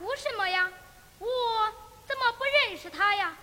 哭什么呀？我怎么不认识他呀？